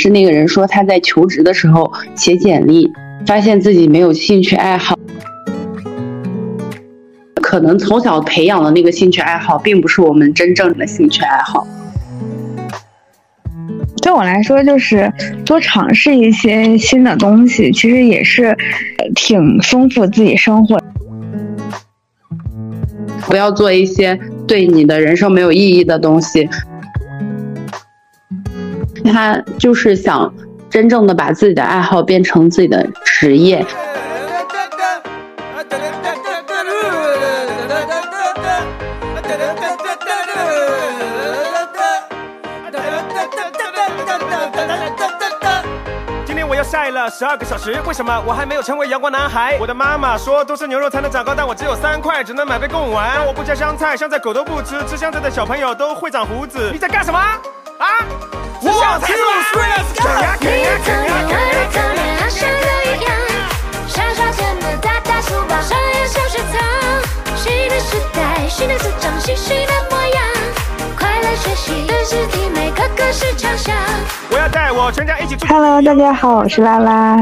是那个人说他在求职的时候写简历，发现自己没有兴趣爱好，可能从小培养的那个兴趣爱好，并不是我们真正的兴趣爱好。对我来说，就是多尝试一些新的东西，其实也是挺丰富自己生活。不要做一些对你的人生没有意义的东西。他就是想真正的把自己的爱好变成自己的职业。今天我要晒了十二个小时，为什么我还没有成为阳光男孩？我的妈妈说，多吃牛肉才能长高，但我只有三块，只能买杯贡丸。我不加香菜，香菜狗都不吃，吃香菜的小朋友都会长胡子。你在干什么？啊！我才是啃呀啃呀啃呀啃呀啃呀，像都一样。傻傻钱的大大书包，上呀小学堂。新的时代，新的主张，新新的模样。快乐学习，认识体美，个个是强项。我要带我全家一起出。Hello，大家好，我是拉拉。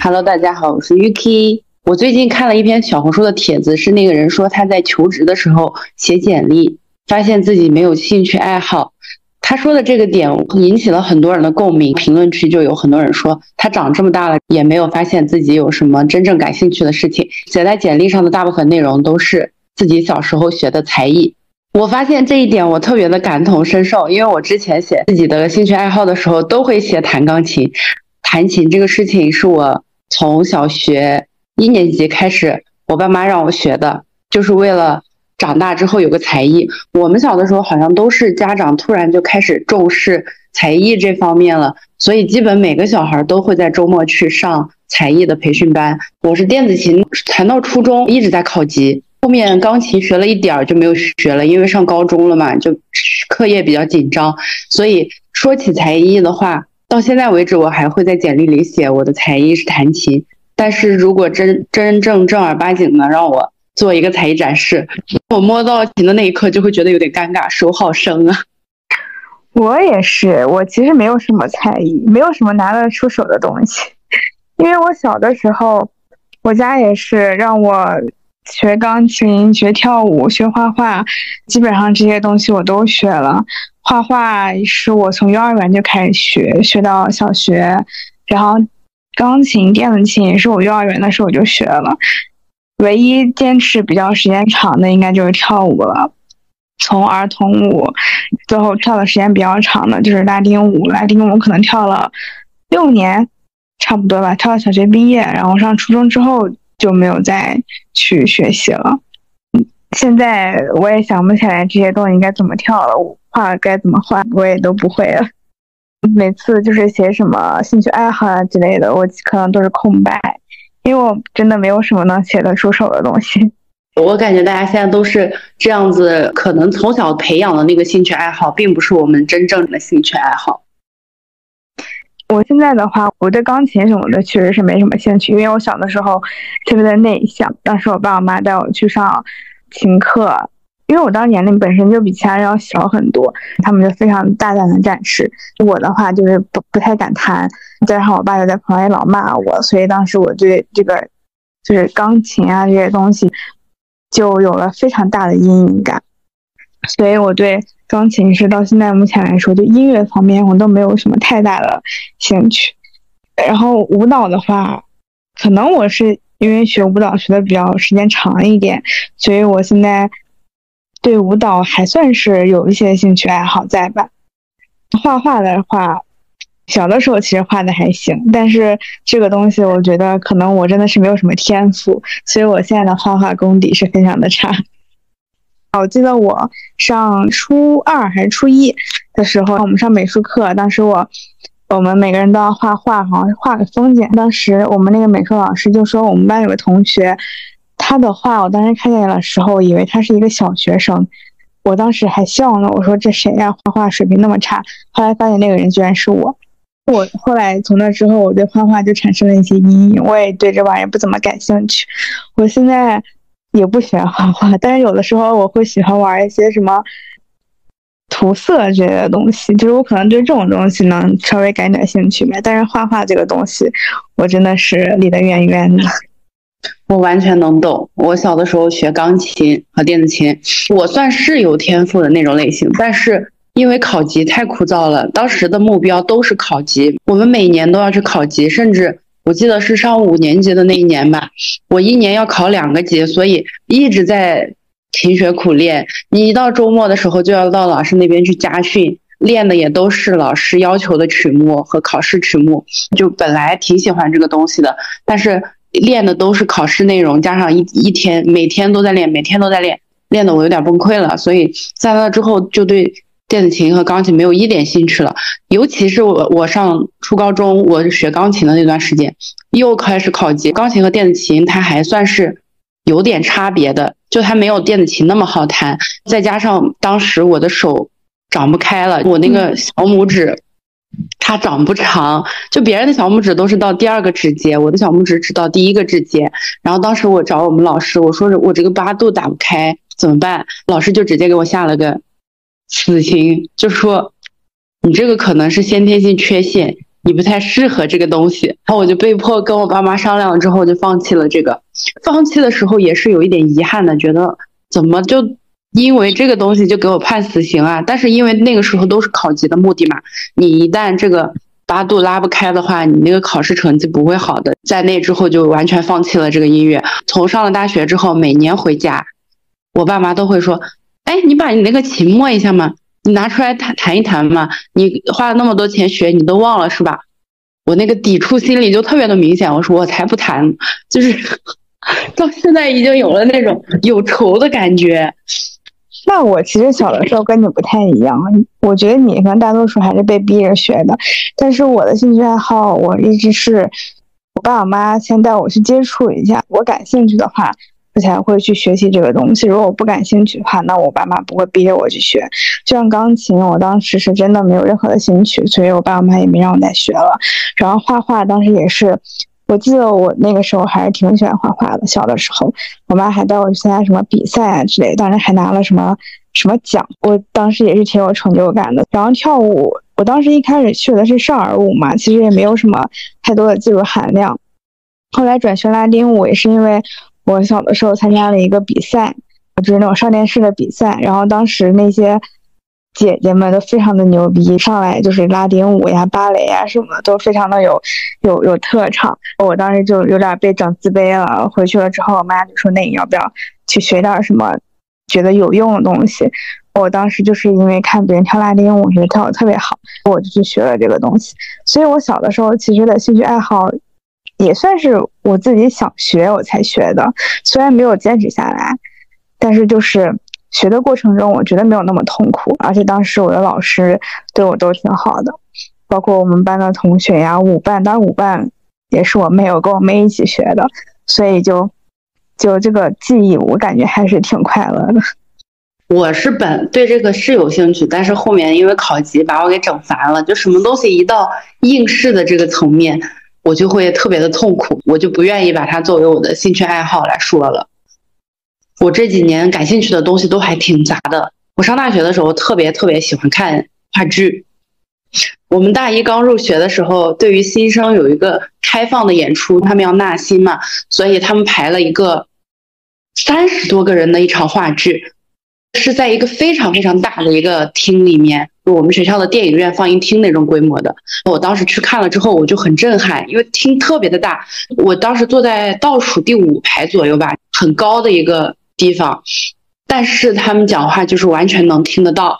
Hello，大家好，我是 Yuki。我最近看了一篇小红书的帖子，是那个人说他在求职的时候写简历，发现自己没有兴趣爱好。他说的这个点引起了很多人的共鸣，评论区就有很多人说，他长这么大了也没有发现自己有什么真正感兴趣的事情，写在简历上的大部分内容都是自己小时候学的才艺。我发现这一点，我特别的感同身受，因为我之前写自己的兴趣爱好的时候，都会写弹钢琴。弹琴这个事情是我从小学一年级开始，我爸妈让我学的，就是为了长大之后有个才艺。我们小的时候好像都是家长突然就开始重视才艺这方面了，所以基本每个小孩都会在周末去上才艺的培训班。我是电子琴弹到初中一直在考级，后面钢琴学了一点儿就没有学了，因为上高中了嘛，就课业比较紧张。所以说起才艺的话，到现在为止我还会在简历里写我的才艺是弹琴。但是如果真真正正儿八经的让我做一个才艺展示，我摸到琴的那一刻就会觉得有点尴尬，手好生啊。我也是，我其实没有什么才艺，没有什么拿得出手的东西。因为我小的时候，我家也是让我学钢琴、学跳舞、学画画，基本上这些东西我都学了。画画是我从幼儿园就开始学，学到小学，然后钢琴、电子琴也是我幼儿园的时候我就学了。唯一坚持比较时间长的，应该就是跳舞了。从儿童舞，最后跳的时间比较长的就是拉丁舞。拉丁舞可能跳了六年，差不多吧，跳到小学毕业，然后上初中之后就没有再去学习了。现在我也想不起来这些东西应该怎么跳了，画该怎么画，我也都不会了。每次就是写什么兴趣爱好啊之类的，我可能都是空白，因为我真的没有什么能写得出手的东西。我感觉大家现在都是这样子，可能从小培养的那个兴趣爱好，并不是我们真正的兴趣爱好。我现在的话，我对钢琴什么的确实是没什么兴趣，因为我小的时候特别的内向。当时我爸我妈带我去上琴课，因为我当时年龄本身就比其他人要小很多，他们就非常大胆的展示。我的话就是不不太敢弹，加上我爸又在旁边老骂我，所以当时我对这个就是钢琴啊这些东西就有了非常大的阴影感。所以我对钢琴是到现在目前来说，就音乐方面我都没有什么太大的兴趣。然后舞蹈的话，可能我是因为学舞蹈学的比较时间长一点，所以我现在对舞蹈还算是有一些兴趣爱好在吧。画画的话，小的时候其实画的还行，但是这个东西我觉得可能我真的是没有什么天赋，所以我现在的画画功底是非常的差。我记得我上初二还是初一的时候，我们上美术课，当时我我们每个人都要画画，好像画个风景。当时我们那个美术老师就说，我们班有个同学，他的画我当时看见的时候，以为他是一个小学生，我当时还笑呢，我说这谁呀、画画水平那么差。后来发现那个人居然是我。我后来从那之后，我对画画就产生了一些阴影，我也对这玩意儿不怎么感兴趣。我现在。也不喜欢画画，但是有的时候我会喜欢玩一些什么涂色之类的东西，就是我可能对这种东西能稍微感点兴趣呗。但是画画这个东西，我真的是离得远远的。我完全能懂。我小的时候学钢琴和电子琴，我算是有天赋的那种类型，但是因为考级太枯燥了，当时的目标都是考级，我们每年都要去考级，甚至我记得是上五年级的那一年吧，我一年要考两个级，所以一直在勤学苦练。你一到周末的时候，就要到老师那边去家训，练的也都是老师要求的曲目和考试曲目，就本来挺喜欢这个东西的，但是。练的都是考试内容，加上一一天每天都在练，每天都在练，练的我有点崩溃了。所以在那之后就对电子琴和钢琴没有一点兴趣了。尤其是我我上初高中，我学钢琴的那段时间，又开始考级。钢琴和电子琴它还算是有点差别的，就它没有电子琴那么好弹。再加上当时我的手长不开了，我那个小拇指。它长不长，就别人的小拇指都是到第二个指节，我的小拇指只到第一个指节。然后当时我找我们老师，我说我这个八度打不开，怎么办？老师就直接给我下了个死刑，就说你这个可能是先天性缺陷，你不太适合这个东西。然后我就被迫跟我爸妈商量之后，就放弃了这个。放弃的时候也是有一点遗憾的，觉得怎么就。因为这个东西就给我判死刑啊！但是因为那个时候都是考级的目的嘛，你一旦这个八度拉不开的话，你那个考试成绩不会好的。在那之后就完全放弃了这个音乐。从上了大学之后，每年回家，我爸妈都会说：“哎，你把你那个琴摸一下嘛，你拿出来弹弹一弹嘛。你花了那么多钱学，你都忘了是吧？”我那个抵触心理就特别的明显。我说我才不弹，就是 到现在已经有了那种有仇的感觉。那我其实小的时候跟你不太一样，我觉得你可能大多数还是被逼着学的，但是我的兴趣爱好，我一直是我爸我妈先带我去接触一下，我感兴趣的话，我才会去学习这个东西。如果我不感兴趣的话，那我爸妈不会逼着我去学。就像钢琴，我当时是真的没有任何的兴趣，所以我爸我妈也没让我再学了。然后画画，当时也是。我记得我那个时候还是挺喜欢画画的，小的时候，我妈还带我去参加什么比赛啊之类，当时还拿了什么什么奖，我当时也是挺有成就感的。然后跳舞，我当时一开始学的是少儿舞嘛，其实也没有什么太多的技术含量。后来转学拉丁舞也是因为我小的时候参加了一个比赛，就是那种上电视的比赛，然后当时那些。姐姐们都非常的牛逼，上来就是拉丁舞呀、芭蕾呀什么的，都非常的有有有特长。我当时就有点被整自卑了。回去了之后，我妈就说：“那你要不要去学点什么觉得有用的东西？”我当时就是因为看别人跳拉丁舞，觉得跳的特别好，我就去学了这个东西。所以我小的时候其实的兴趣爱好也算是我自己想学我才学的，虽然没有坚持下来，但是就是。学的过程中，我觉得没有那么痛苦，而且当时我的老师对我都挺好的，包括我们班的同学呀，舞伴，当然舞伴也是我妹，我跟我妹一起学的，所以就就这个记忆，我感觉还是挺快乐的。我是本对这个是有兴趣，但是后面因为考级把我给整烦了，就什么东西一到应试的这个层面，我就会特别的痛苦，我就不愿意把它作为我的兴趣爱好来说了。我这几年感兴趣的东西都还挺杂的。我上大学的时候特别特别喜欢看话剧。我们大一刚入学的时候，对于新生有一个开放的演出，他们要纳新嘛，所以他们排了一个三十多个人的一场话剧，是在一个非常非常大的一个厅里面，就我们学校的电影院放映厅那种规模的。我当时去看了之后，我就很震撼，因为厅特别的大。我当时坐在倒数第五排左右吧，很高的一个。地方，但是他们讲话就是完全能听得到，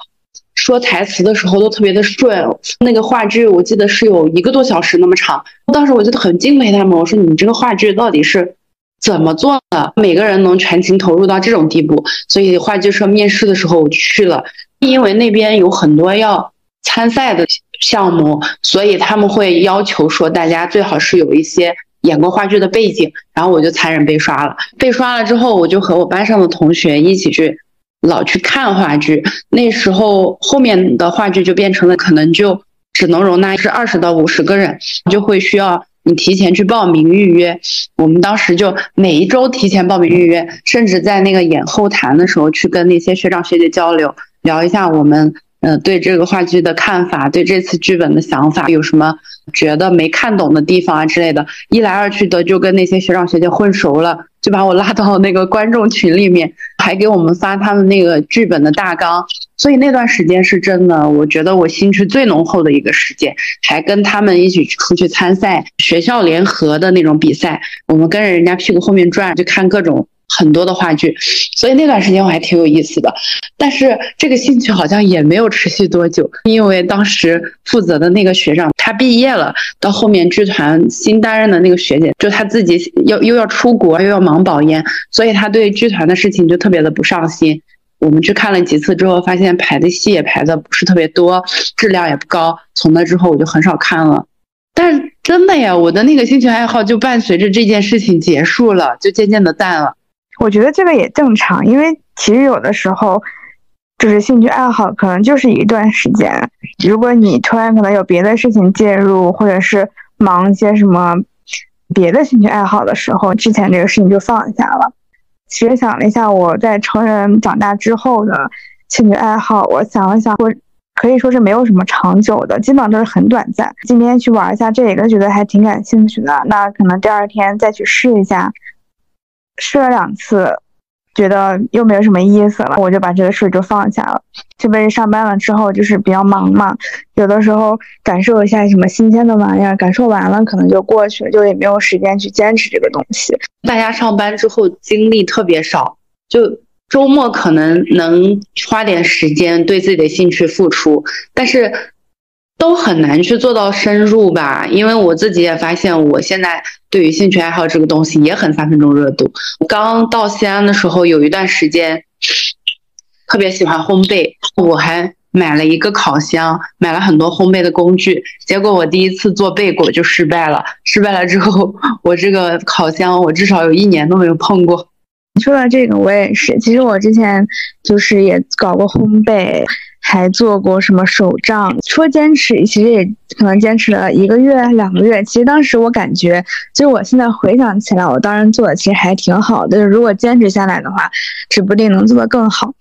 说台词的时候都特别的顺。那个话剧我记得是有一个多小时那么长，当时我觉得很敬佩他们。我说你们这个话剧到底是怎么做的？每个人能全情投入到这种地步。所以话剧社面试的时候我去了，因为那边有很多要参赛的项目，所以他们会要求说大家最好是有一些。演过话剧的背景，然后我就残忍被刷了。被刷了之后，我就和我班上的同学一起去，老去看话剧。那时候后面的话剧就变成了可能就只能容纳是二十到五十个人，就会需要你提前去报名预约。我们当时就每一周提前报名预约，甚至在那个演后谈的时候去跟那些学长学姐交流，聊一下我们呃，对这个话剧的看法，对这次剧本的想法，有什么觉得没看懂的地方啊之类的，一来二去的就跟那些学长学姐混熟了，就把我拉到那个观众群里面，还给我们发他们那个剧本的大纲。所以那段时间是真的，我觉得我兴趣最浓厚的一个时间，还跟他们一起出去参赛，学校联合的那种比赛，我们跟着人家屁股后面转，就看各种。很多的话剧，所以那段时间我还挺有意思的，但是这个兴趣好像也没有持续多久，因为当时负责的那个学长他毕业了，到后面剧团新担任的那个学姐，就他自己要又要出国，又要忙保研，所以他对剧团的事情就特别的不上心。我们去看了几次之后，发现排的戏也排的不是特别多，质量也不高。从那之后我就很少看了。但是真的呀，我的那个兴趣爱好就伴随着这件事情结束了，就渐渐的淡了。我觉得这个也正常，因为其实有的时候，就是兴趣爱好可能就是一段时间。如果你突然可能有别的事情介入，或者是忙一些什么别的兴趣爱好的时候，之前这个事情就放下了。其实想了一下，我在成人长大之后的兴趣爱好，我想了想，我可以说是没有什么长久的，基本上都是很短暂。今天去玩一下这个，觉得还挺感兴趣的，那可能第二天再去试一下。试了两次，觉得又没有什么意思了，我就把这个事就放下了。特别是上班了之后，就是比较忙嘛，有的时候感受一下什么新鲜的玩意儿，感受完了可能就过去了，就也没有时间去坚持这个东西。大家上班之后精力特别少，就周末可能能花点时间对自己的兴趣付出，但是。都很难去做到深入吧，因为我自己也发现，我现在对于兴趣爱好这个东西也很三分钟热度。刚到西安的时候，有一段时间特别喜欢烘焙，我还买了一个烤箱，买了很多烘焙的工具。结果我第一次做贝果就失败了，失败了之后，我这个烤箱我至少有一年都没有碰过。说到这个，我也是，其实我之前就是也搞过烘焙。还做过什么手账？说坚持，其实也可能坚持了一个月、两个月。其实当时我感觉，就我现在回想起来，我当时做的其实还挺好的。如果坚持下来的话，指不定能做得更好。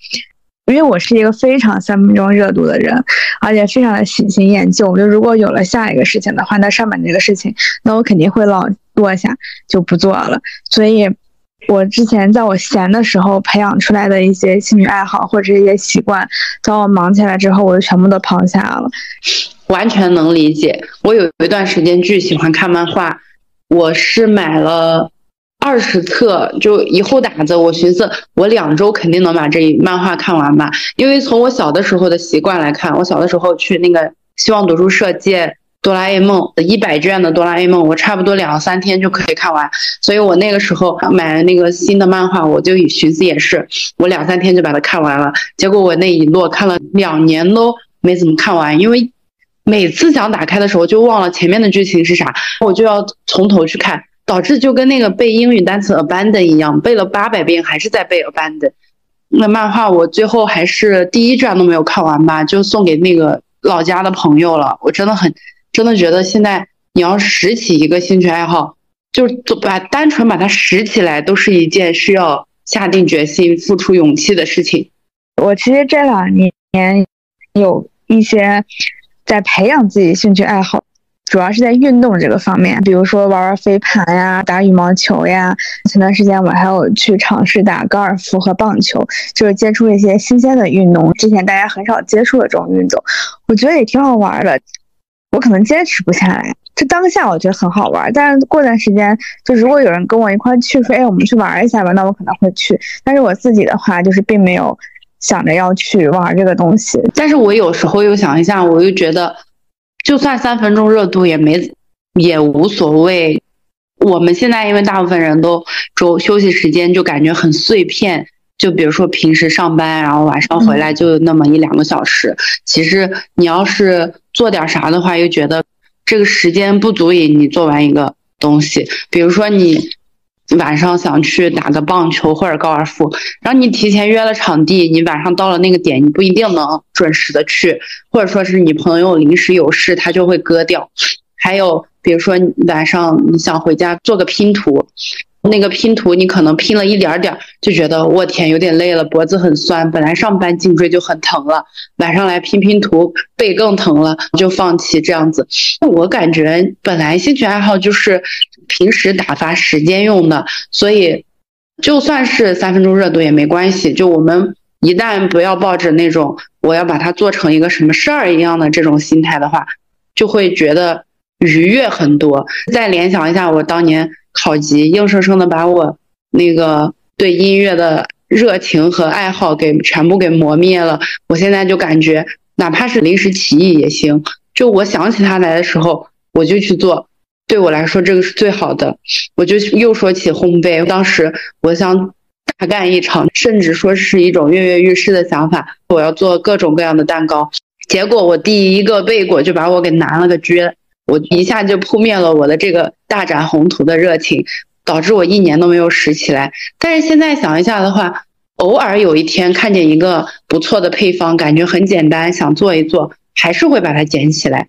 因为我是一个非常三分钟热度的人，而且非常的喜新厌旧。我就如果有了下一个事情的话，那上面这个事情，那我肯定会老落下，就不做了。所以。我之前在我闲的时候培养出来的一些兴趣爱好或者一些习惯，当我忙起来之后，我就全部都抛下了。完全能理解。我有一段时间巨喜欢看漫画，我是买了二十册，就一户打子。我寻思我两周肯定能把这一漫画看完吧，因为从我小的时候的习惯来看，我小的时候去那个希望读书社借。哆啦 A 梦的一百卷的哆啦 A 梦，我差不多两三天就可以看完，所以我那个时候买了那个新的漫画，我就寻思也是，我两三天就把它看完了。结果我那一摞看了两年都没怎么看完，因为每次想打开的时候就忘了前面的剧情是啥，我就要从头去看，导致就跟那个背英语单词 abandon 一样，背了八百遍还是在背 abandon。那漫画我最后还是第一卷都没有看完吧，就送给那个老家的朋友了。我真的很。真的觉得现在你要拾起一个兴趣爱好，就是把单纯把它拾起来，都是一件需要下定决心、付出勇气的事情。我其实这两年有一些在培养自己兴趣爱好，主要是在运动这个方面，比如说玩玩飞盘呀、打羽毛球呀。前段时间我还有去尝试打高尔夫和棒球，就是接触一些新鲜的运动，之前大家很少接触的这种运动，我觉得也挺好玩的。我可能坚持不下来，就当下我觉得很好玩，但是过段时间，就如果有人跟我一块去，说哎，我们去玩一下吧，那我可能会去。但是我自己的话，就是并没有想着要去玩这个东西。但是我有时候又想一下，我又觉得，就算三分钟热度也没也无所谓。我们现在因为大部分人都周休息时间就感觉很碎片。就比如说平时上班，然后晚上回来就那么一两个小时。其实你要是做点啥的话，又觉得这个时间不足以你做完一个东西。比如说你晚上想去打个棒球或者高尔夫，然后你提前约了场地，你晚上到了那个点，你不一定能准时的去，或者说是你朋友临时有事，他就会割掉。还有比如说晚上你想回家做个拼图，那个拼图你可能拼了一点点儿，就觉得我天有点累了，脖子很酸。本来上班颈椎就很疼了，晚上来拼拼图背更疼了，就放弃这样子。我感觉本来兴趣爱好就是平时打发时间用的，所以就算是三分钟热度也没关系。就我们一旦不要抱着那种我要把它做成一个什么事儿一样的这种心态的话，就会觉得愉悦很多。再联想一下我当年考级，硬生生的把我那个对音乐的热情和爱好给全部给磨灭了。我现在就感觉，哪怕是临时起意也行。就我想起它来的时候，我就去做。对我来说，这个是最好的。我就又说起烘焙，当时我想大干一场，甚至说是一种跃跃欲试的想法。我要做各种各样的蛋糕，结果我第一个贝果就把我给难了个绝，我一下就扑灭了我的这个大展宏图的热情，导致我一年都没有拾起来。但是现在想一下的话，偶尔有一天看见一个不错的配方，感觉很简单，想做一做，还是会把它捡起来。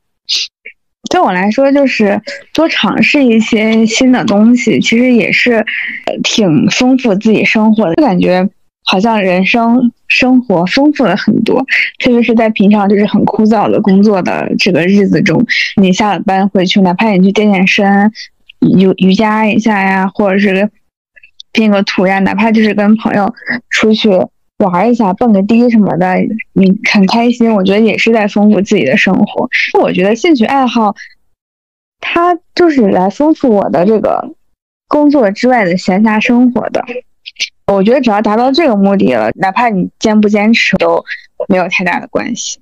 对我来说，就是多尝试一些新的东西，其实也是挺丰富自己生活的。就感觉好像人生生活丰富了很多，特别是在平常就是很枯燥的工作的这个日子中，你下了班回去，哪怕你去健健身、瑜瑜伽一下呀，或者是拼个图呀，哪怕就是跟朋友出去玩一下、蹦个迪什么的，你很开心。我觉得也是在丰富自己的生活。我觉得兴趣爱好，它就是来丰富我的这个工作之外的闲暇生活的。我觉得只要达到这个目的了，哪怕你坚不坚持都没有太大的关系。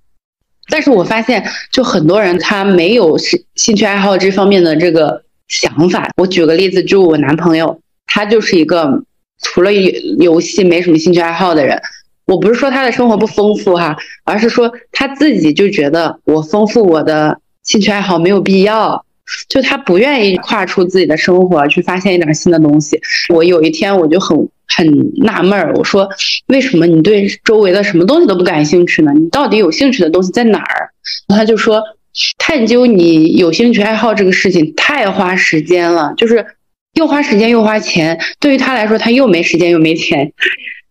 但是我发现，就很多人他没有是兴趣爱好这方面的这个想法。我举个例子，就我男朋友，他就是一个除了游游戏没什么兴趣爱好的人。我不是说他的生活不丰富哈，而是说他自己就觉得我丰富我的兴趣爱好没有必要，就他不愿意跨出自己的生活去发现一点新的东西。我有一天我就很很纳闷儿，我说为什么你对周围的什么东西都不感兴趣呢？你到底有兴趣的东西在哪儿？他就说，探究你有兴趣爱好这个事情太花时间了，就是又花时间又花钱。对于他来说，他又没时间又没钱，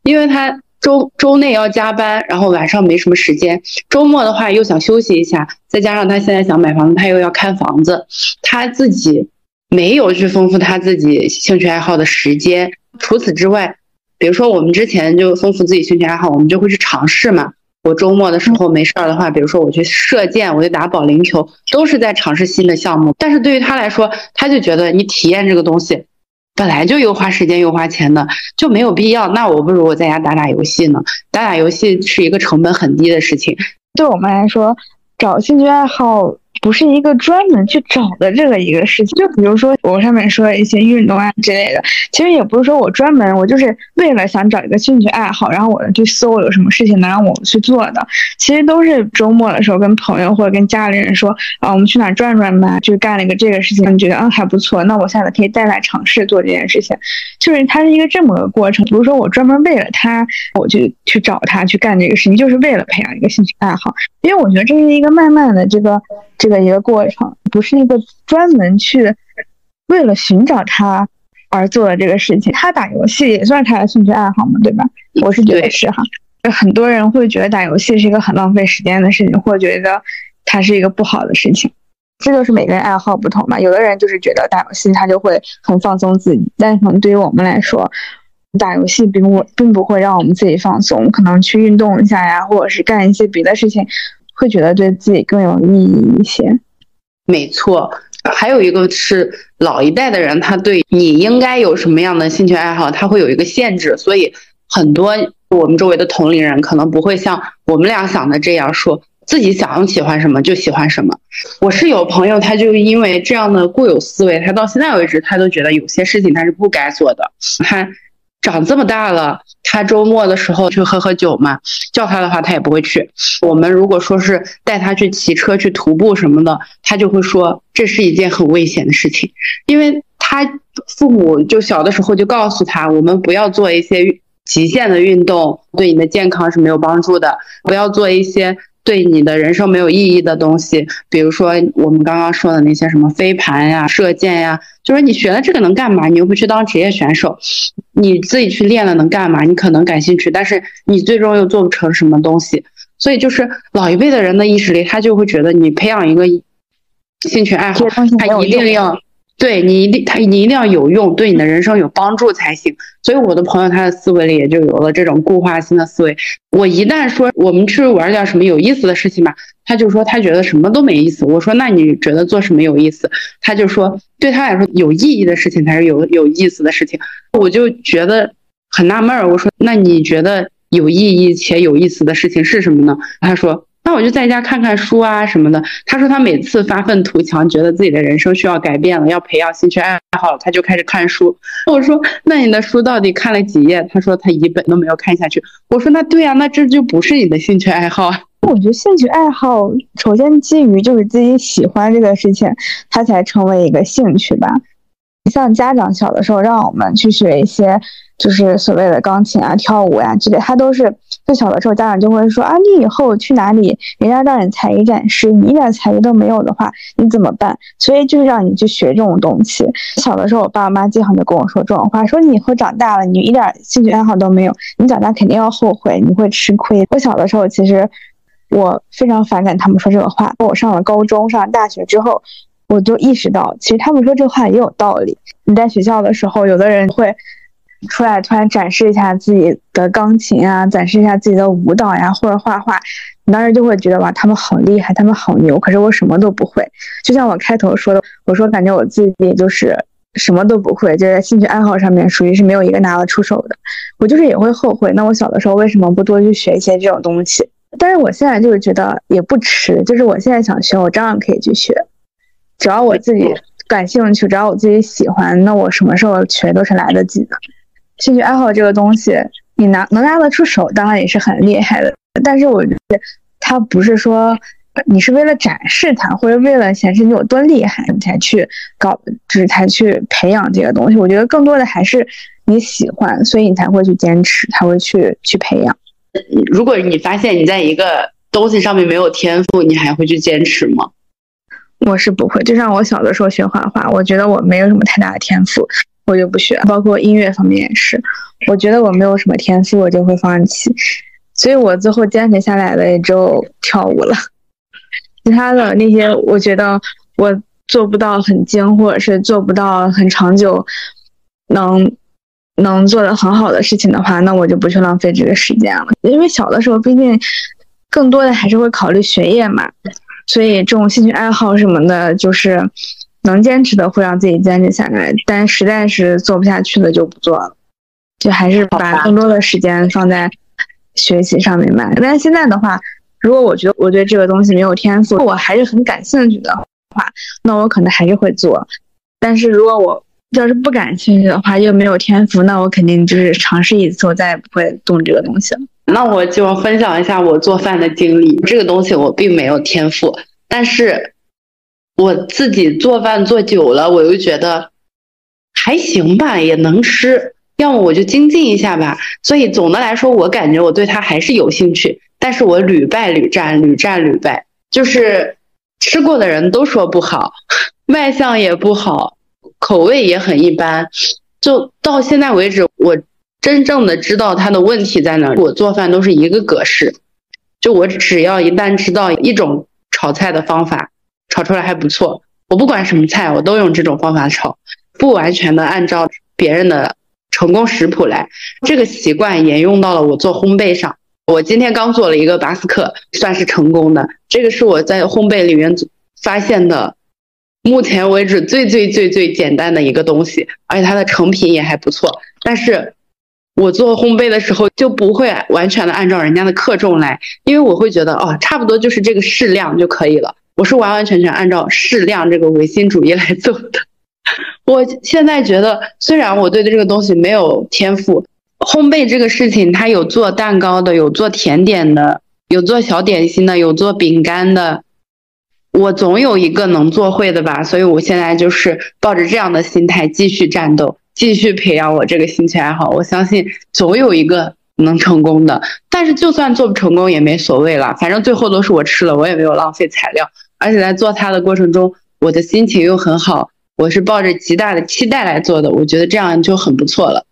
因为他。周周内要加班，然后晚上没什么时间。周末的话又想休息一下，再加上他现在想买房子，他又要看房子，他自己没有去丰富他自己兴趣爱好的时间。除此之外，比如说我们之前就丰富自己兴趣爱好，我们就会去尝试嘛。我周末的时候没事儿的话，比如说我去射箭，我去打保龄球，都是在尝试新的项目。但是对于他来说，他就觉得你体验这个东西。本来就又花时间又花钱的，就没有必要。那我不如我在家打打游戏呢。打打游戏是一个成本很低的事情。对我们来说，找兴趣爱好不是一个专门去找的这个一个事情。就比如说我上面说的一些运动啊之类的，其实也不是说我专门，我就是为了想找一个兴趣爱好，然后我去搜有什么事情能让我去做的。其实都是周末的时候跟朋友或者跟家里人说啊，我们去哪转转吧，就干了一个这个事情，你觉得嗯还不错，那我下次可以再来尝试做这件事情。就是它是一个这么个过程，不是说我专门为了他，我就去找他去干这个事情，就是为了培养一个兴趣爱好。因为我觉得这是一个慢慢的这个这个一个过程，不是一个专门去为了寻找他而做的这个事情。他打游戏也算是他的兴趣爱好嘛，对吧？我是觉得是哈。很多人会觉得打游戏是一个很浪费时间的事情，或觉得它是一个不好的事情。这就是每个人爱好不同嘛。有的人就是觉得打游戏他就会很放松自己，但可能对于我们来说，打游戏并不并不会让我们自己放松，可能去运动一下呀，或者是干一些别的事情，会觉得对自己更有意义一些。没错，还有一个是老一代的人，他对你应该有什么样的兴趣爱好，他会有一个限制，所以很多我们周围的同龄人可能不会像我们俩想的这样说，自己想喜欢什么就喜欢什么。我是有朋友，他就因为这样的固有思维，他到现在为止，他都觉得有些事情他是不该做的。他长这么大了，他周末的时候去喝喝酒嘛，叫他的话他也不会去。我们如果说是带他去骑车、去徒步什么的，他就会说这是一件很危险的事情，因为他父母就小的时候就告诉他，我们不要做一些极限的运动，对你的健康是没有帮助的。不要做一些对你的人生没有意义的东西，比如说我们刚刚说的那些什么飞盘呀、射箭呀，就是你学了这个能干嘛？你又不去当职业选手，你自己去练了能干嘛？你可能感兴趣，但是你最终又做不成什么东西。所以就是老一辈的人的意识里，他就会觉得你培养一个兴趣爱好，他一定要。对你一定，他你一定要有用，对你的人生有帮助才行。所以我的朋友他的思维里也就有了这种固化性的思维。我一旦说我们去玩点什么有意思的事情吧，他就说他觉得什么都没意思。我说那你觉得做什么有意思？他就说对他来说有意义的事情才是有有意思的事情。我就觉得很纳闷儿。我说那你觉得有意义且有意思的事情是什么呢？他说。那我就在家看看书啊什么的。他说他每次发愤图强，觉得自己的人生需要改变了，要培养兴趣爱好，他就开始看书。我说那你的书到底看了几页？他说他一本都没有看下去。我说那对呀，那这就不是你的兴趣爱好。我觉得兴趣爱好首先基于就是自己喜欢这个事情，它才成为一个兴趣吧。像家长小的时候让我们去学一些。就是所谓的钢琴啊、跳舞呀之类，他都是最小的时候，家长就会说啊，你以后去哪里，人家让你才艺展示，你一点才艺都没有的话，你怎么办？所以就是让你去学这种东西。小的时候，我爸爸妈妈经常就跟我说这种话，说你以后长大了，你一点兴趣爱好都没有，你长大肯定要后悔，你会吃亏。我小的时候，其实我非常反感他们说这个话。我上了高中、上了大学之后，我就意识到，其实他们说这话也有道理。你在学校的时候，有的人会。出来突然展示一下自己的钢琴啊，展示一下自己的舞蹈呀，或者画画，你当时就会觉得哇，他们好厉害，他们好牛。可是我什么都不会，就像我开头说的，我说感觉我自己就是什么都不会，就在兴趣爱好上面属于是没有一个拿得出手的。我就是也会后悔，那我小的时候为什么不多去学一些这种东西？但是我现在就是觉得也不迟，就是我现在想学，我照样可以去学，只要我自己感兴趣，只要我自己喜欢，那我什么时候学都是来得及的。兴趣爱好这个东西，你拿能拿得出手，当然也是很厉害的。但是我觉得，它不是说你是为了展示它，或者为了显示你有多厉害，你才去搞，就是才去培养这个东西。我觉得更多的还是你喜欢，所以你才会去坚持，才会去去培养。如果你发现你在一个东西上面没有天赋，你还会去坚持吗？我是不会。就像我小的时候学画画，我觉得我没有什么太大的天赋。我就不学，包括音乐方面也是。我觉得我没有什么天赋，我就会放弃。所以我最后坚持下来的也只有跳舞了。其他的那些，我觉得我做不到很精，或者是做不到很长久，能能做的很好的事情的话，那我就不去浪费这个时间了。因为小的时候，毕竟更多的还是会考虑学业嘛，所以这种兴趣爱好什么的，就是。能坚持的会让自己坚持下来，但实在是做不下去的就不做了，就还是把更多的时间放在学习上面吧。但是现在的话，如果我觉得我对这个东西没有天赋，我还是很感兴趣的话，那我可能还是会做。但是如果我要是不感兴趣的话，又没有天赋，那我肯定就是尝试一次，我再也不会动这个东西了。那我就分享一下我做饭的经历。这个东西我并没有天赋，但是。我自己做饭做久了，我又觉得还行吧，也能吃。要么我就精进一下吧。所以总的来说，我感觉我对它还是有兴趣。但是我屡败屡战，屡战屡败，就是吃过的人都说不好，卖相也不好，口味也很一般。就到现在为止，我真正的知道它的问题在哪。我做饭都是一个格式，就我只要一旦知道一种炒菜的方法。炒出来还不错，我不管什么菜，我都用这种方法炒，不完全的按照别人的成功食谱来。这个习惯沿用到了我做烘焙上。我今天刚做了一个巴斯克，算是成功的。这个是我在烘焙里面发现的，目前为止最最最最简单的一个东西，而且它的成品也还不错。但是我做烘焙的时候就不会完全的按照人家的克重来，因为我会觉得哦，差不多就是这个适量就可以了。我是完完全全按照适量这个唯心主义来做的。我现在觉得，虽然我对这个东西没有天赋，烘焙这个事情，它有做蛋糕的，有做甜点的，有做小点心的，有做饼干的，我总有一个能做会的吧。所以我现在就是抱着这样的心态继续战斗，继续培养我这个兴趣爱好。我相信总有一个能成功的。但是就算做不成功也没所谓了，反正最后都是我吃了，我也没有浪费材料。而且在做它的过程中，我的心情又很好，我是抱着极大的期待来做的，我觉得这样就很不错了。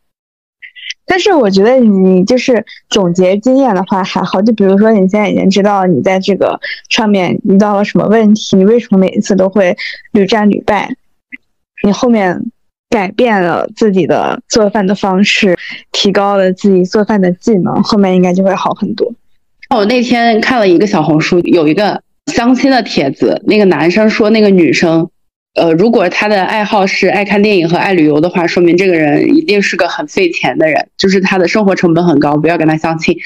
但是我觉得你就是总结经验的话还好，就比如说你现在已经知道你在这个上面遇到了什么问题，你为什么每一次都会屡战屡败，你后面改变了自己的做饭的方式，提高了自己做饭的技能，后面应该就会好很多。我那天看了一个小红书，有一个相亲的帖子，那个男生说那个女生。呃，如果他的爱好是爱看电影和爱旅游的话，说明这个人一定是个很费钱的人，就是他的生活成本很高，不要跟他相亲。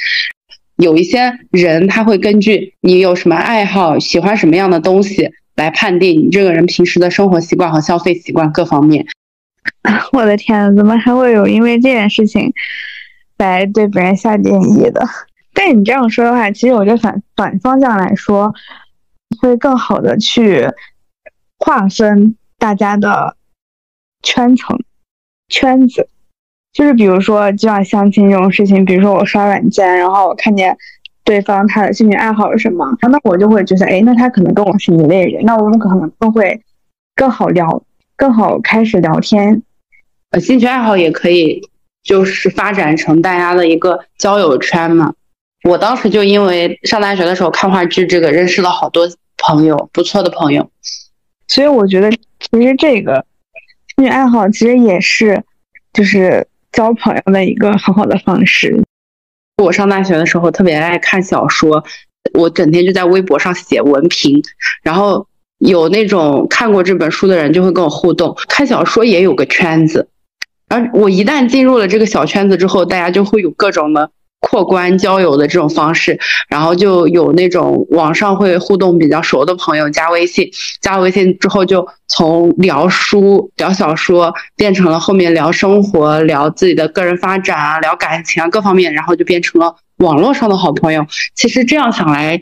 有一些人他会根据你有什么爱好，喜欢什么样的东西来判定你这个人平时的生活习惯和消费习惯各方面。我的天，怎么还会有因为这件事情来对别人下定义的？但你这样说的话，其实我觉得反反方向来说，会更好的去。划分大家的圈层、圈子，就是比如说，就像相亲这种事情，比如说我刷软件，然后我看见对方他的兴趣爱好是什么，那我就会觉得，哎，那他可能跟我是一类人，那我们可能更会更好聊，更好开始聊天。呃，兴趣爱好也可以就是发展成大家的一个交友圈嘛。我当时就因为上大学的时候看话剧，这个认识了好多朋友，不错的朋友。所以我觉得，其实这个兴趣爱好其实也是，就是交朋友的一个很好的方式。我上大学的时候特别爱看小说，我整天就在微博上写文评，然后有那种看过这本书的人就会跟我互动。看小说也有个圈子，而我一旦进入了这个小圈子之后，大家就会有各种的。扩关交友的这种方式，然后就有那种网上会互动比较熟的朋友加微信，加了微信之后就从聊书、聊小说变成了后面聊生活、聊自己的个人发展啊、聊感情啊各方面，然后就变成了网络上的好朋友。其实这样想来，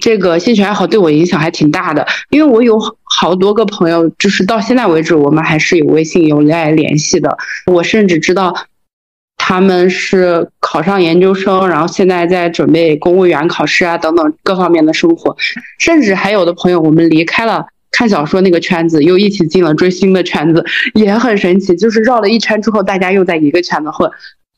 这个兴趣爱好对我影响还挺大的，因为我有好多个朋友，就是到现在为止我们还是有微信有在联系的。我甚至知道。他们是考上研究生，然后现在在准备公务员考试啊，等等各方面的生活，甚至还有的朋友，我们离开了看小说那个圈子，又一起进了追星的圈子，也很神奇。就是绕了一圈之后，大家又在一个圈子混。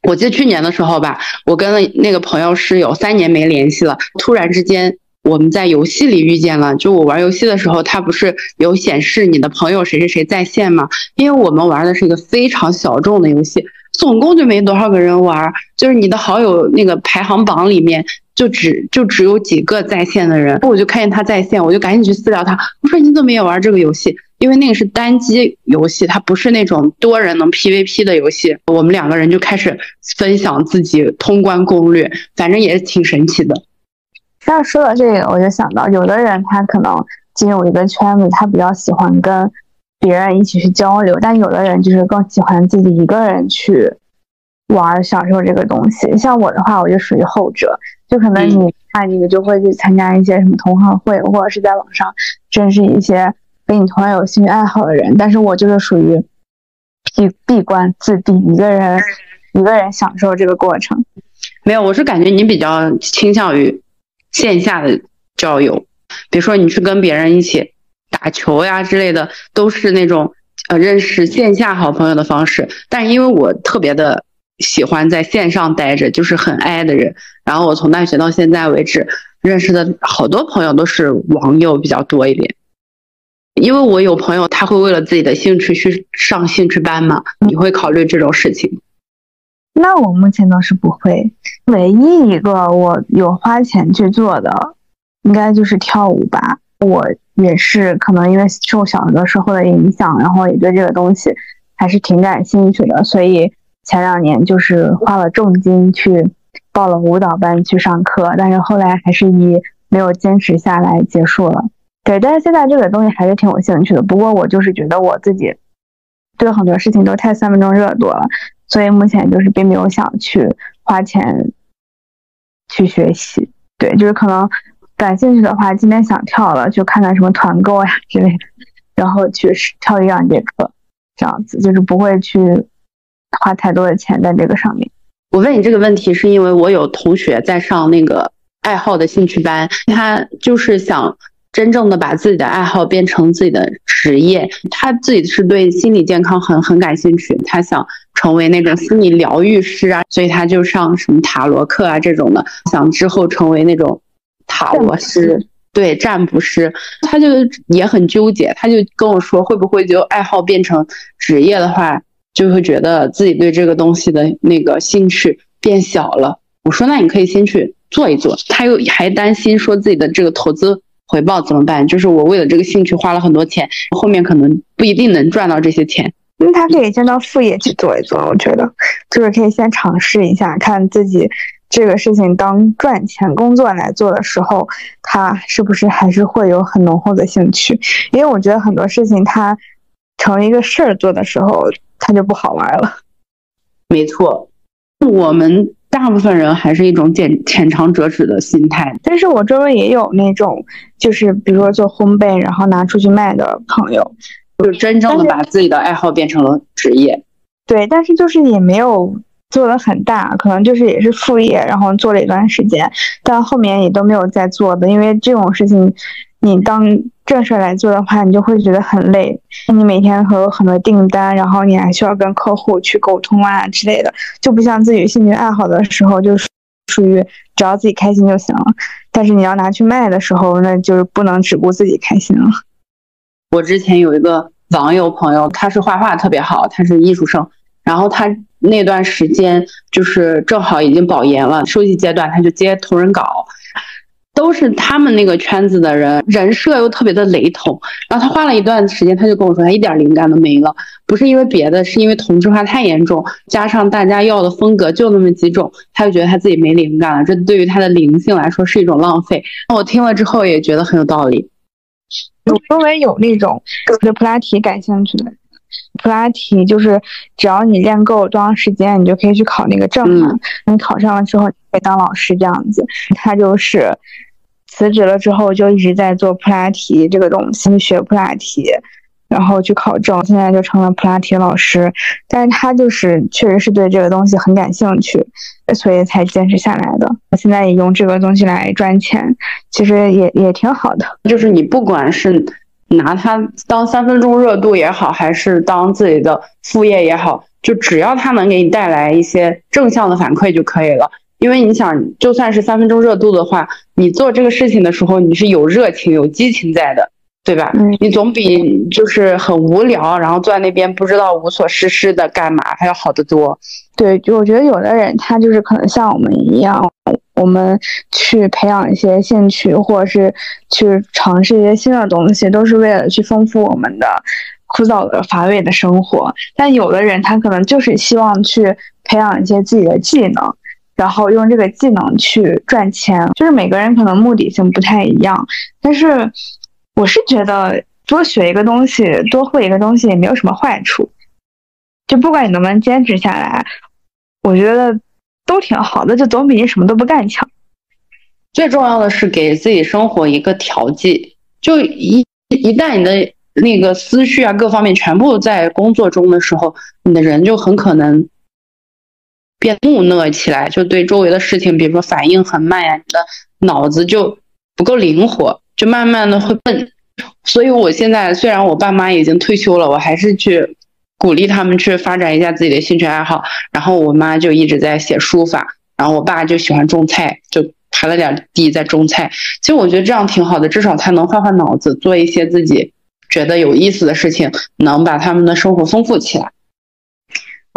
我记得去年的时候吧，我跟那个朋友是有三年没联系了，突然之间我们在游戏里遇见了。就我玩游戏的时候，它不是有显示你的朋友谁谁谁在线吗？因为我们玩的是一个非常小众的游戏。总共就没多少个人玩，就是你的好友那个排行榜里面就只就只有几个在线的人，我就看见他在线，我就赶紧去私聊他，我说你怎么也玩这个游戏？因为那个是单机游戏，它不是那种多人能 PVP 的游戏。我们两个人就开始分享自己通关攻略，反正也挺神奇的。那说到这个，我就想到有的人他可能进入一个圈子，他比较喜欢跟。别人一起去交流，但有的人就是更喜欢自己一个人去玩，享受这个东西。像我的话，我就属于后者，就可能你看你就会去参加一些什么同好会，或者是在网上认识一些跟你同样有兴趣爱好的人。但是我就是属于闭闭关自闭，一个人一个人享受这个过程。没有，我是感觉你比较倾向于线下的交友，比如说你去跟别人一起。打球呀之类的，都是那种呃认识线下好朋友的方式。但是因为我特别的喜欢在线上待着，就是很爱的人。然后我从大学到现在为止，认识的好多朋友都是网友比较多一点。因为我有朋友他会为了自己的兴趣去上兴趣班嘛，你会考虑这种事情？那我目前倒是不会。唯一一个我有花钱去做的，应该就是跳舞吧。我。也是可能因为受小的时候的影响，然后也对这个东西还是挺感兴趣的，所以前两年就是花了重金去报了舞蹈班去上课，但是后来还是以没有坚持下来结束了。对，但是现在这个东西还是挺有兴趣的。不过我就是觉得我自己对很多事情都太三分钟热度了，所以目前就是并没有想去花钱去学习。对，就是可能。感兴趣的话，今天想跳了，就看看什么团购呀之类的，然后去跳一两节课，这样子就是不会去花太多的钱在这个上面。我问你这个问题，是因为我有同学在上那个爱好的兴趣班，他就是想真正的把自己的爱好变成自己的职业。他自己是对心理健康很很感兴趣，他想成为那种心理疗愈师啊，所以他就上什么塔罗课啊这种的，想之后成为那种塔罗师。对占卜师，他就也很纠结，他就跟我说，会不会就爱好变成职业的话，就会觉得自己对这个东西的那个兴趣变小了。我说，那你可以先去做一做。他又还担心说自己的这个投资回报怎么办？就是我为了这个兴趣花了很多钱，后面可能不一定能赚到这些钱。那他可以先到副业去做一做，我觉得就是可以先尝试一下，看自己。这个事情当赚钱工作来做的时候，他是不是还是会有很浓厚的兴趣？因为我觉得很多事情它成为一个事儿做的时候，它就不好玩了。没错，我们大部分人还是一种浅浅尝辄止的心态。但是我周围也有那种，就是比如说做烘焙，然后拿出去卖的朋友，就真正的把自己的爱好变成了职业。对，但是就是也没有。做的很大，可能就是也是副业，然后做了一段时间，但后面也都没有再做的，因为这种事情，你当正事来做的话，你就会觉得很累。你每天会有很多订单，然后你还需要跟客户去沟通啊之类的，就不像自己兴趣爱好的时候，就是属于只要自己开心就行了。但是你要拿去卖的时候，那就是不能只顾自己开心了。我之前有一个网友朋友，他是画画特别好，他是艺术生，然后他。那段时间就是正好已经保研了，休息阶段，他就接同人稿，都是他们那个圈子的人，人设又特别的雷同。然后他花了一段时间，他就跟我说，他一点灵感都没了，不是因为别的，是因为同质化太严重，加上大家要的风格就那么几种，他就觉得他自己没灵感了。这对于他的灵性来说是一种浪费。我听了之后也觉得很有道理。我周围有那种对普拉提感兴趣的。普拉提就是只要你练够多长时间，你就可以去考那个证嘛。你考上了之后，可以当老师这样子。他就是辞职了之后，就一直在做普拉提这个东西，学普拉提，然后去考证，现在就成了普拉提老师。但是他就是确实是对这个东西很感兴趣，所以才坚持下来的。现在也用这个东西来赚钱，其实也也挺好的。就是你不管是。拿它当三分钟热度也好，还是当自己的副业也好，就只要它能给你带来一些正向的反馈就可以了。因为你想，就算是三分钟热度的话，你做这个事情的时候，你是有热情、有激情在的，对吧？你总比就是很无聊，然后坐在那边不知道无所事事的干嘛还要好得多。对，就我觉得有的人他就是可能像我们一样。我们去培养一些兴趣，或者是去尝试一些新的东西，都是为了去丰富我们的枯燥的乏味的生活。但有的人他可能就是希望去培养一些自己的技能，然后用这个技能去赚钱。就是每个人可能目的性不太一样，但是我是觉得多学一个东西，多会一个东西也没有什么坏处。就不管你能不能坚持下来，我觉得。都挺好的，就总比你什么都不干强。最重要的是给自己生活一个调剂。就一一旦你的那个思绪啊，各方面全部在工作中的时候，你的人就很可能变木讷起来，就对周围的事情，比如说反应很慢呀，你的脑子就不够灵活，就慢慢的会笨。所以我现在虽然我爸妈已经退休了，我还是去。鼓励他们去发展一下自己的兴趣爱好，然后我妈就一直在写书法，然后我爸就喜欢种菜，就排了点地在种菜。其实我觉得这样挺好的，至少他能换换脑子，做一些自己觉得有意思的事情，能把他们的生活丰富起来。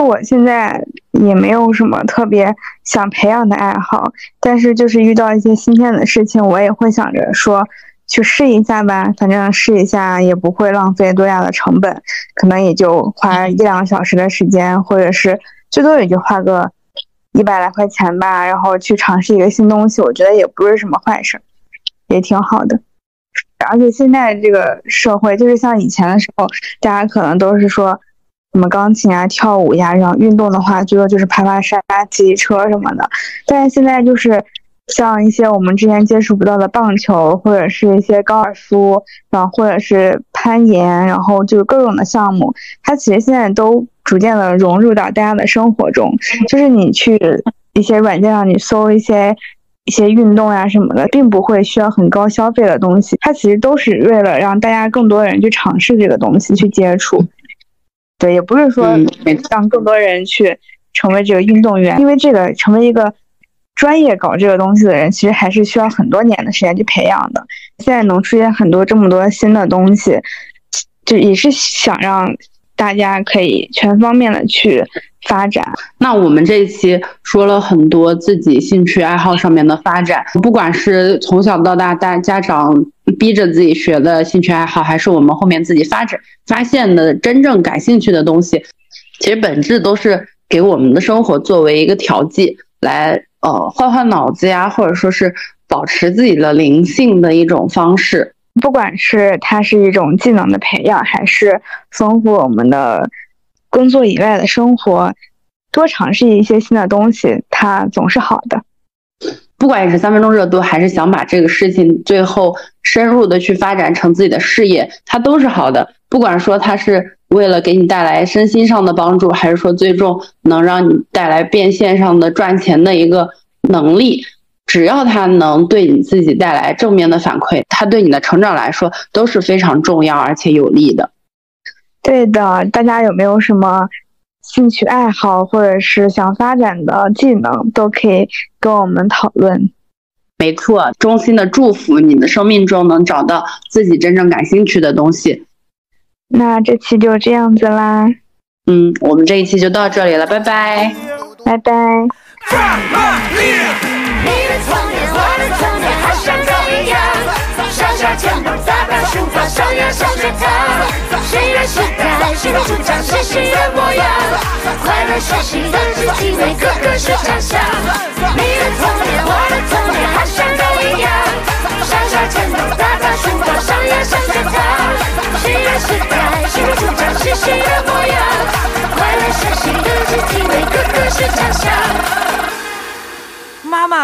我现在也没有什么特别想培养的爱好，但是就是遇到一些新鲜的事情，我也会想着说。去试一下吧，反正试一下也不会浪费多大的成本，可能也就花一两个小时的时间，或者是最多也就花个一百来块钱吧。然后去尝试一个新东西，我觉得也不是什么坏事，也挺好的。而且现在这个社会，就是像以前的时候，大家可能都是说什么钢琴啊、跳舞呀，然后运动的话，最多就是爬爬山、骑骑车什么的。但是现在就是。像一些我们之前接触不到的棒球，或者是一些高尔夫，然后或者是攀岩，然后就是各种的项目，它其实现在都逐渐的融入到大家的生活中。就是你去一些软件上，你搜一些一些运动呀什么的，并不会需要很高消费的东西，它其实都是为了让大家更多人去尝试这个东西，去接触。对，也不是说嗯让更多人去成为这个运动员，因为这个成为一个专业搞这个东西的人，其实还是需要很多年的时间去培养的。现在能出现很多这么多新的东西，就也是想让大家可以全方面的去发展。那我们这一期说了很多自己兴趣爱好上面的发展，不管是从小到大大家长逼着自己学的兴趣爱好，还是我们后面自己发展发现的真正感兴趣的东西，其实本质都是给我们的生活作为一个调剂，来呃换换脑子呀，或者说是保持自己的灵性的一种方式。不管是它是一种技能的培养，还是丰富我们的工作以外的生活，多尝试一些新的东西，它总是好的。不管你是三分钟热度，还是想把这个事情最后深入的去发展成自己的事业，它都是好的。不管说它是为了给你带来身心上的帮助，还是说最终能让你带来变现上的赚钱的一个能力，只要它能对你自己带来正面的反馈，它对你的成长来说都是非常重要而且有利的。对的，大家有没有什么兴趣爱好，或者是想发展的技能，都可以跟我们讨论。没错，衷心的祝福你的生命中能找到自己真正感兴趣的东西。那这期就这样子啦，嗯，我们这一期就到这里了，拜拜。拜拜。你的童年我的童年好像都一样小小肩膀大大书包上呀上学堂谁的时代谁的主张谁谁的模样快乐学习德智体美个个是强项你的童年我的童年好像都一样小小肩膀大大书包上呀上学堂谁的时代谁的主张谁谁的模样快乐学习德智体美个个是强项妈妈。